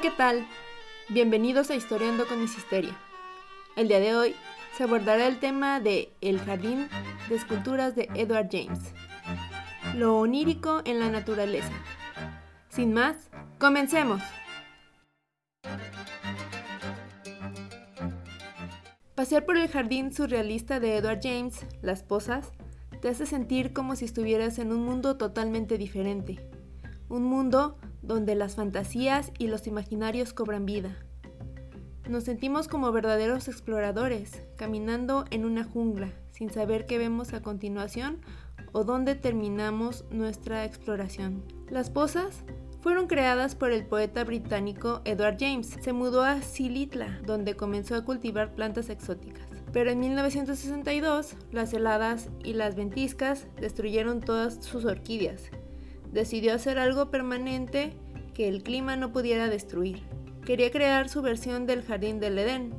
¿qué tal? Bienvenidos a Historiando con Isisteria. El día de hoy se abordará el tema de El jardín de esculturas de Edward James. Lo onírico en la naturaleza. Sin más, comencemos. Pasear por el jardín surrealista de Edward James, Las Posas, te hace sentir como si estuvieras en un mundo totalmente diferente. Un mundo donde las fantasías y los imaginarios cobran vida. Nos sentimos como verdaderos exploradores, caminando en una jungla, sin saber qué vemos a continuación o dónde terminamos nuestra exploración. Las pozas fueron creadas por el poeta británico Edward James. Se mudó a Silitla, donde comenzó a cultivar plantas exóticas. Pero en 1962, las heladas y las ventiscas destruyeron todas sus orquídeas decidió hacer algo permanente que el clima no pudiera destruir. Quería crear su versión del Jardín del Edén,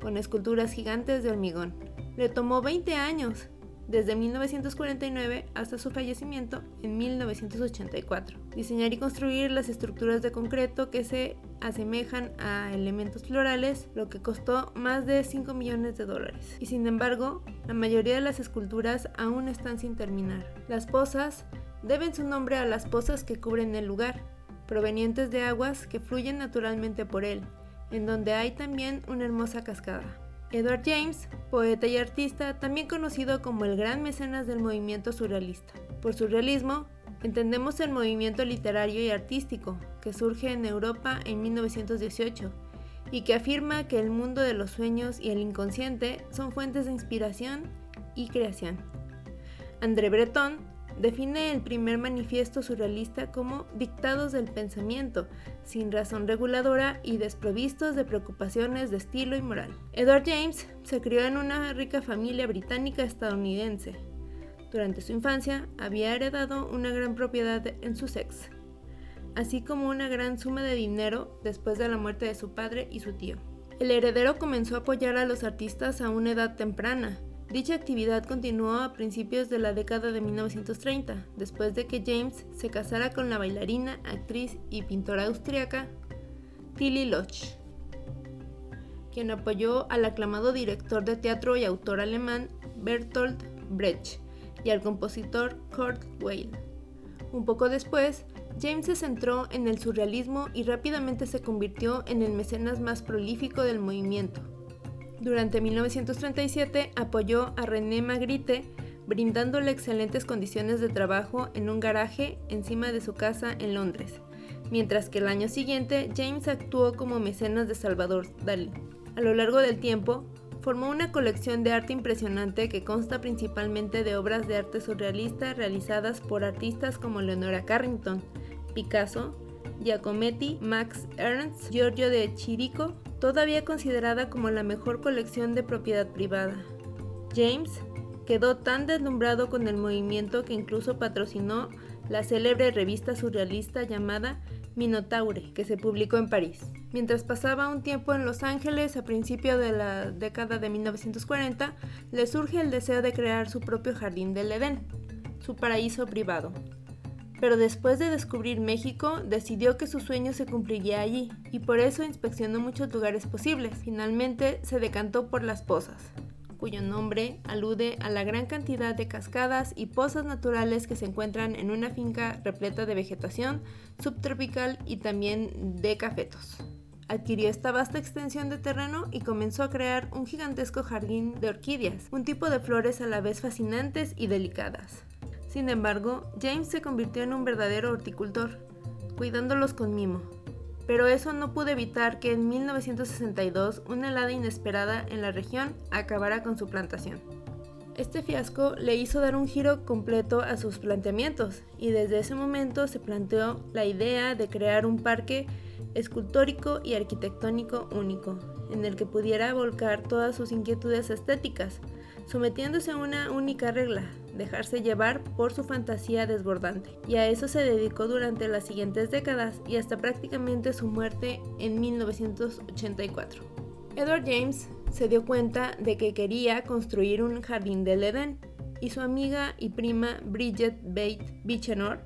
con esculturas gigantes de hormigón. Le tomó 20 años, desde 1949 hasta su fallecimiento en 1984. Diseñar y construir las estructuras de concreto que se asemejan a elementos florales, lo que costó más de 5 millones de dólares. Y sin embargo, la mayoría de las esculturas aún están sin terminar. Las posas deben su nombre a las pozas que cubren el lugar, provenientes de aguas que fluyen naturalmente por él, en donde hay también una hermosa cascada. Edward James, poeta y artista, también conocido como el gran mecenas del movimiento surrealista. Por surrealismo, entendemos el movimiento literario y artístico que surge en Europa en 1918 y que afirma que el mundo de los sueños y el inconsciente son fuentes de inspiración y creación. André Breton define el primer manifiesto surrealista como dictados del pensamiento, sin razón reguladora y desprovistos de preocupaciones de estilo y moral. Edward James se crió en una rica familia británica estadounidense. Durante su infancia había heredado una gran propiedad en Sussex, así como una gran suma de dinero después de la muerte de su padre y su tío. El heredero comenzó a apoyar a los artistas a una edad temprana, Dicha actividad continuó a principios de la década de 1930, después de que James se casara con la bailarina, actriz y pintora austriaca Tilly Loch, quien apoyó al aclamado director de teatro y autor alemán Bertolt Brecht y al compositor Kurt Weill. Un poco después, James se centró en el surrealismo y rápidamente se convirtió en el mecenas más prolífico del movimiento. Durante 1937 apoyó a René Magritte brindándole excelentes condiciones de trabajo en un garaje encima de su casa en Londres, mientras que el año siguiente James actuó como mecenas de Salvador Dalí. A lo largo del tiempo, formó una colección de arte impresionante que consta principalmente de obras de arte surrealista realizadas por artistas como Leonora Carrington, Picasso, Giacometti, Max Ernst, Giorgio de Chirico, todavía considerada como la mejor colección de propiedad privada. James quedó tan deslumbrado con el movimiento que incluso patrocinó la célebre revista surrealista llamada Minotaure, que se publicó en París. Mientras pasaba un tiempo en Los Ángeles a principios de la década de 1940, le surge el deseo de crear su propio jardín del Edén, su paraíso privado pero después de descubrir México decidió que su sueño se cumpliría allí y por eso inspeccionó muchos lugares posibles. Finalmente se decantó por Las Pozas, cuyo nombre alude a la gran cantidad de cascadas y pozas naturales que se encuentran en una finca repleta de vegetación subtropical y también de cafetos. Adquirió esta vasta extensión de terreno y comenzó a crear un gigantesco jardín de orquídeas, un tipo de flores a la vez fascinantes y delicadas. Sin embargo, James se convirtió en un verdadero horticultor, cuidándolos con mimo. Pero eso no pudo evitar que en 1962 una helada inesperada en la región acabara con su plantación. Este fiasco le hizo dar un giro completo a sus planteamientos y desde ese momento se planteó la idea de crear un parque escultórico y arquitectónico único, en el que pudiera volcar todas sus inquietudes estéticas, sometiéndose a una única regla, dejarse llevar por su fantasía desbordante. Y a eso se dedicó durante las siguientes décadas y hasta prácticamente su muerte en 1984. Edward James se dio cuenta de que quería construir un jardín del Edén y su amiga y prima Bridget Bate Bichenor,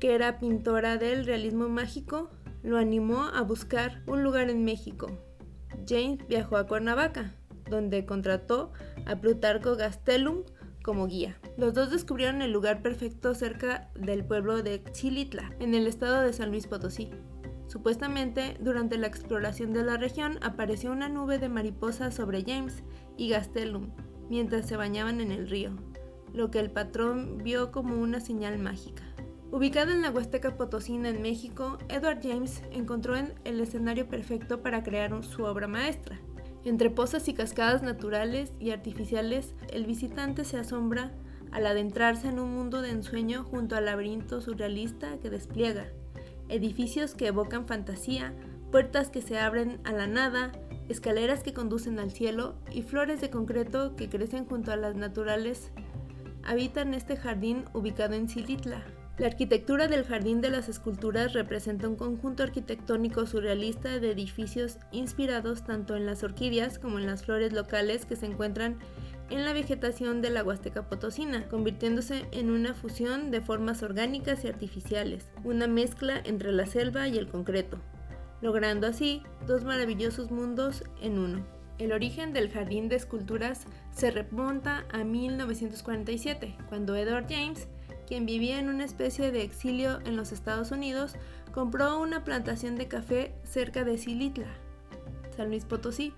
que era pintora del realismo mágico, lo animó a buscar un lugar en México. James viajó a Cuernavaca, donde contrató a Plutarco Gastelum como guía. Los dos descubrieron el lugar perfecto cerca del pueblo de Chilitla, en el estado de San Luis Potosí. Supuestamente, durante la exploración de la región apareció una nube de mariposas sobre James y Gastelum mientras se bañaban en el río, lo que el patrón vio como una señal mágica. Ubicado en la Huasteca Potosina en México, Edward James encontró el escenario perfecto para crear su obra maestra. Entre pozas y cascadas naturales y artificiales, el visitante se asombra al adentrarse en un mundo de ensueño junto al laberinto surrealista que despliega, edificios que evocan fantasía, puertas que se abren a la nada, escaleras que conducen al cielo y flores de concreto que crecen junto a las naturales. Habitan este jardín ubicado en Silitla, la arquitectura del Jardín de las Esculturas representa un conjunto arquitectónico surrealista de edificios inspirados tanto en las orquídeas como en las flores locales que se encuentran en la vegetación de la Huasteca Potosina, convirtiéndose en una fusión de formas orgánicas y artificiales, una mezcla entre la selva y el concreto, logrando así dos maravillosos mundos en uno. El origen del Jardín de Esculturas se remonta a 1947, cuando Edward James quien vivía en una especie de exilio en los Estados Unidos, compró una plantación de café cerca de Silitla, San Luis Potosí,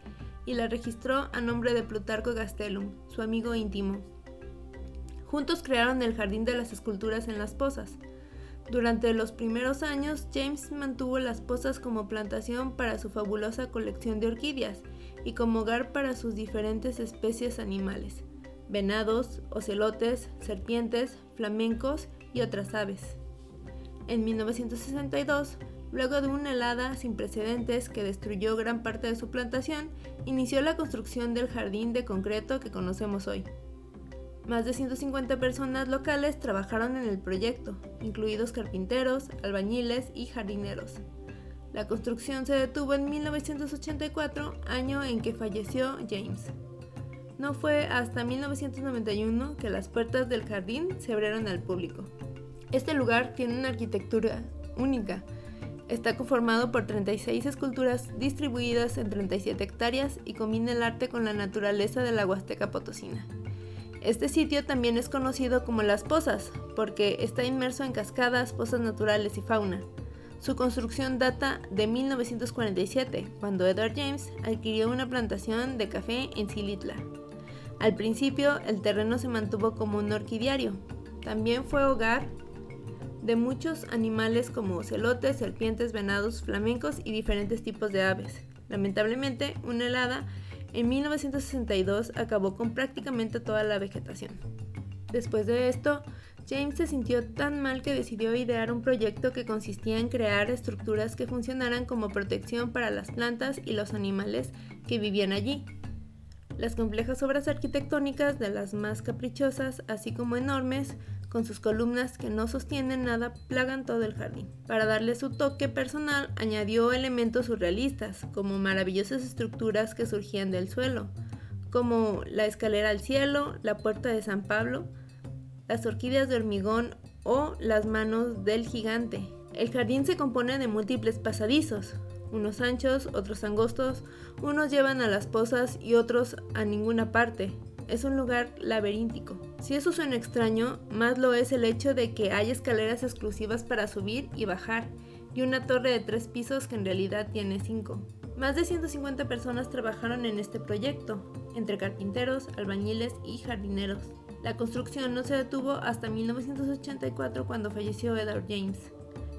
y la registró a nombre de Plutarco Gastelum, su amigo íntimo. Juntos crearon el Jardín de las Esculturas en las Pozas. Durante los primeros años, James mantuvo las pozas como plantación para su fabulosa colección de orquídeas y como hogar para sus diferentes especies animales venados, ocelotes, serpientes, flamencos y otras aves. En 1962, luego de una helada sin precedentes que destruyó gran parte de su plantación, inició la construcción del jardín de concreto que conocemos hoy. Más de 150 personas locales trabajaron en el proyecto, incluidos carpinteros, albañiles y jardineros. La construcción se detuvo en 1984, año en que falleció James. No fue hasta 1991 que las puertas del jardín se abrieron al público. Este lugar tiene una arquitectura única. Está conformado por 36 esculturas distribuidas en 37 hectáreas y combina el arte con la naturaleza de la Huasteca Potosina. Este sitio también es conocido como Las Pozas, porque está inmerso en cascadas, pozas naturales y fauna. Su construcción data de 1947, cuando Edward James adquirió una plantación de café en Silitla. Al principio el terreno se mantuvo como un orquidiario. También fue hogar de muchos animales como celotes, serpientes, venados, flamencos y diferentes tipos de aves. Lamentablemente, una helada en 1962 acabó con prácticamente toda la vegetación. Después de esto, James se sintió tan mal que decidió idear un proyecto que consistía en crear estructuras que funcionaran como protección para las plantas y los animales que vivían allí. Las complejas obras arquitectónicas de las más caprichosas, así como enormes, con sus columnas que no sostienen nada, plagan todo el jardín. Para darle su toque personal, añadió elementos surrealistas, como maravillosas estructuras que surgían del suelo, como la escalera al cielo, la puerta de San Pablo, las orquídeas de hormigón o las manos del gigante. El jardín se compone de múltiples pasadizos, unos anchos, otros angostos, unos llevan a las pozas y otros a ninguna parte. Es un lugar laberíntico. Si eso suena extraño, más lo es el hecho de que hay escaleras exclusivas para subir y bajar, y una torre de tres pisos que en realidad tiene cinco. Más de 150 personas trabajaron en este proyecto, entre carpinteros, albañiles y jardineros. La construcción no se detuvo hasta 1984 cuando falleció Edward James.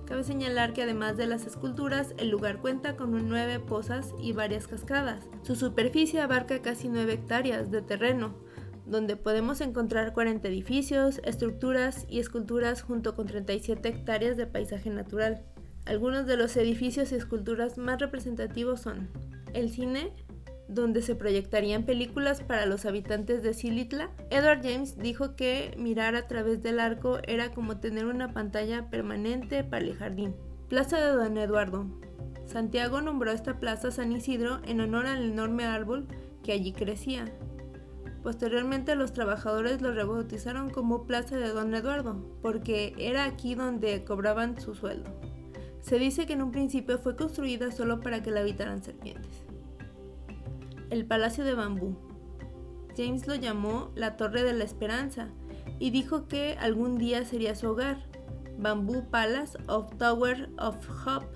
Cabe señalar que además de las esculturas, el lugar cuenta con nueve pozas y varias cascadas. Su superficie abarca casi 9 hectáreas de terreno, donde podemos encontrar 40 edificios, estructuras y esculturas junto con 37 hectáreas de paisaje natural. Algunos de los edificios y esculturas más representativos son el cine, donde se proyectarían películas para los habitantes de Silitla, Edward James dijo que mirar a través del arco era como tener una pantalla permanente para el jardín. Plaza de Don Eduardo. Santiago nombró esta plaza San Isidro en honor al enorme árbol que allí crecía. Posteriormente los trabajadores lo rebautizaron como Plaza de Don Eduardo, porque era aquí donde cobraban su sueldo. Se dice que en un principio fue construida solo para que la habitaran serpientes. El Palacio de Bambú. James lo llamó la Torre de la Esperanza y dijo que algún día sería su hogar. Bamboo Palace of Tower of Hope,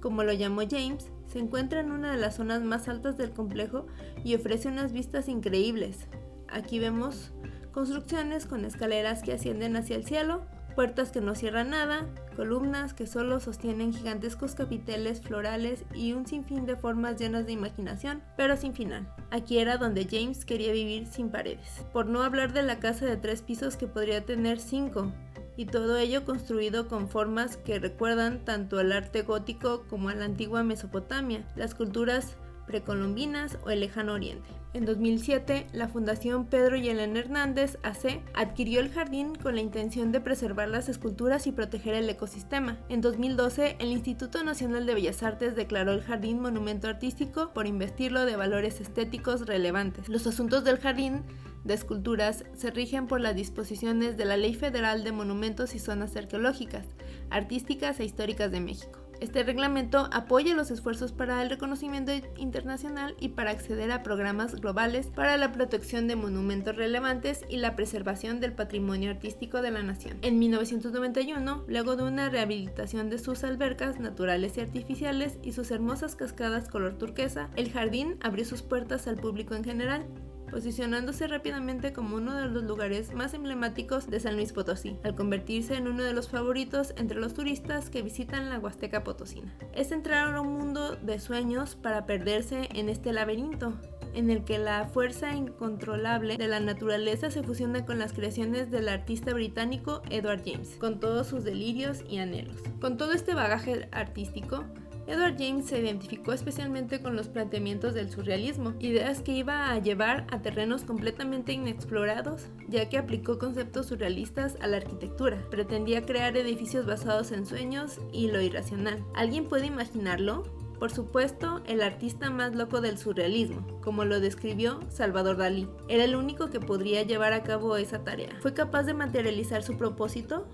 como lo llamó James, se encuentra en una de las zonas más altas del complejo y ofrece unas vistas increíbles. Aquí vemos construcciones con escaleras que ascienden hacia el cielo, puertas que no cierran nada, columnas que solo sostienen gigantescos capiteles florales y un sinfín de formas llenas de imaginación, pero sin final. Aquí era donde James quería vivir sin paredes. Por no hablar de la casa de tres pisos que podría tener cinco, y todo ello construido con formas que recuerdan tanto al arte gótico como a la antigua Mesopotamia, las culturas precolombinas o el lejano oriente. En 2007, la Fundación Pedro y Elena Hernández AC adquirió el jardín con la intención de preservar las esculturas y proteger el ecosistema. En 2012, el Instituto Nacional de Bellas Artes declaró el jardín monumento artístico por investirlo de valores estéticos relevantes. Los asuntos del jardín de esculturas se rigen por las disposiciones de la Ley Federal de Monumentos y Zonas Arqueológicas, Artísticas e Históricas de México. Este reglamento apoya los esfuerzos para el reconocimiento internacional y para acceder a programas globales para la protección de monumentos relevantes y la preservación del patrimonio artístico de la nación. En 1991, luego de una rehabilitación de sus albercas naturales y artificiales y sus hermosas cascadas color turquesa, el jardín abrió sus puertas al público en general posicionándose rápidamente como uno de los lugares más emblemáticos de San Luis Potosí, al convertirse en uno de los favoritos entre los turistas que visitan la Huasteca Potosina. Es entrar a un mundo de sueños para perderse en este laberinto, en el que la fuerza incontrolable de la naturaleza se fusiona con las creaciones del artista británico Edward James, con todos sus delirios y anhelos. Con todo este bagaje artístico, Edward James se identificó especialmente con los planteamientos del surrealismo, ideas que iba a llevar a terrenos completamente inexplorados, ya que aplicó conceptos surrealistas a la arquitectura. Pretendía crear edificios basados en sueños y lo irracional. ¿Alguien puede imaginarlo? Por supuesto, el artista más loco del surrealismo, como lo describió Salvador Dalí. Era el único que podría llevar a cabo esa tarea. ¿Fue capaz de materializar su propósito?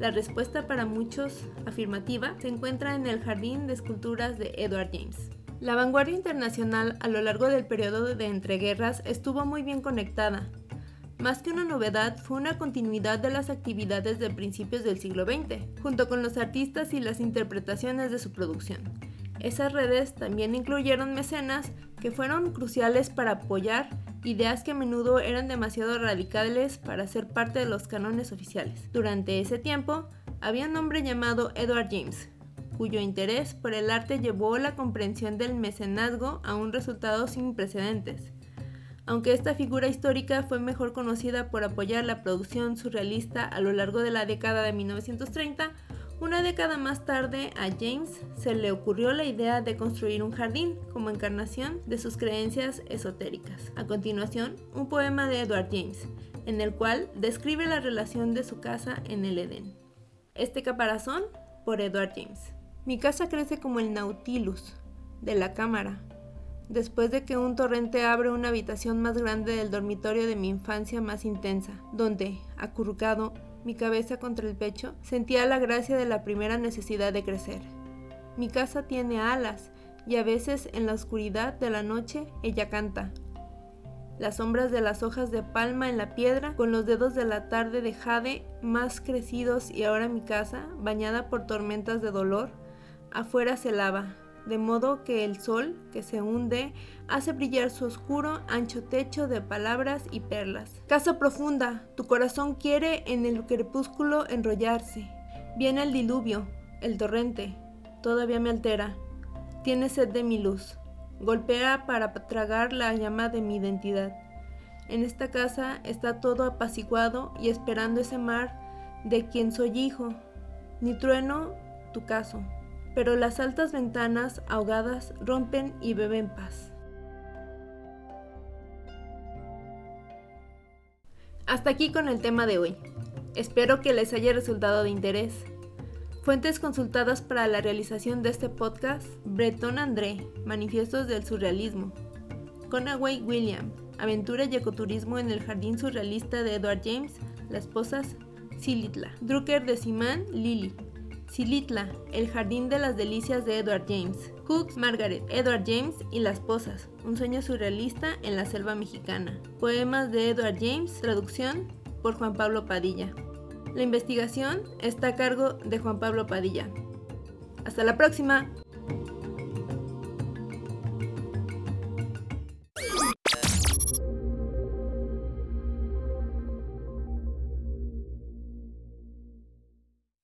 La respuesta para muchos afirmativa se encuentra en el Jardín de Esculturas de Edward James. La vanguardia internacional a lo largo del periodo de entreguerras estuvo muy bien conectada. Más que una novedad, fue una continuidad de las actividades de principios del siglo XX, junto con los artistas y las interpretaciones de su producción. Esas redes también incluyeron mecenas que fueron cruciales para apoyar ideas que a menudo eran demasiado radicales para ser parte de los cánones oficiales. Durante ese tiempo, había un hombre llamado Edward James, cuyo interés por el arte llevó la comprensión del mecenazgo a un resultado sin precedentes. Aunque esta figura histórica fue mejor conocida por apoyar la producción surrealista a lo largo de la década de 1930, una década más tarde a James se le ocurrió la idea de construir un jardín como encarnación de sus creencias esotéricas. A continuación, un poema de Edward James, en el cual describe la relación de su casa en el Edén. Este caparazón por Edward James. Mi casa crece como el Nautilus de la cámara, después de que un torrente abre una habitación más grande del dormitorio de mi infancia más intensa, donde, acurrucado, mi cabeza contra el pecho, sentía la gracia de la primera necesidad de crecer. Mi casa tiene alas y a veces en la oscuridad de la noche ella canta. Las sombras de las hojas de palma en la piedra, con los dedos de la tarde de jade más crecidos y ahora mi casa, bañada por tormentas de dolor, afuera se lava, de modo que el sol, que se hunde, hace brillar su oscuro, ancho techo de palabras y perlas. Casa profunda, tu corazón quiere en el crepúsculo enrollarse. Viene el diluvio, el torrente, todavía me altera. Tiene sed de mi luz. Golpea para tragar la llama de mi identidad. En esta casa está todo apaciguado y esperando ese mar de quien soy hijo. Ni trueno tu caso pero las altas ventanas ahogadas rompen y beben paz. Hasta aquí con el tema de hoy. Espero que les haya resultado de interés. Fuentes consultadas para la realización de este podcast: Breton André, Manifiestos del Surrealismo. Conaway William, Aventura y Ecoturismo en el Jardín Surrealista de Edward James, Las Esposas, Silitla. Drucker de Simán, Lili. Silitla, El jardín de las delicias de Edward James. Cooks, Margaret, Edward James y Las Posas, un sueño surrealista en la selva mexicana. Poemas de Edward James, traducción por Juan Pablo Padilla. La investigación está a cargo de Juan Pablo Padilla. Hasta la próxima.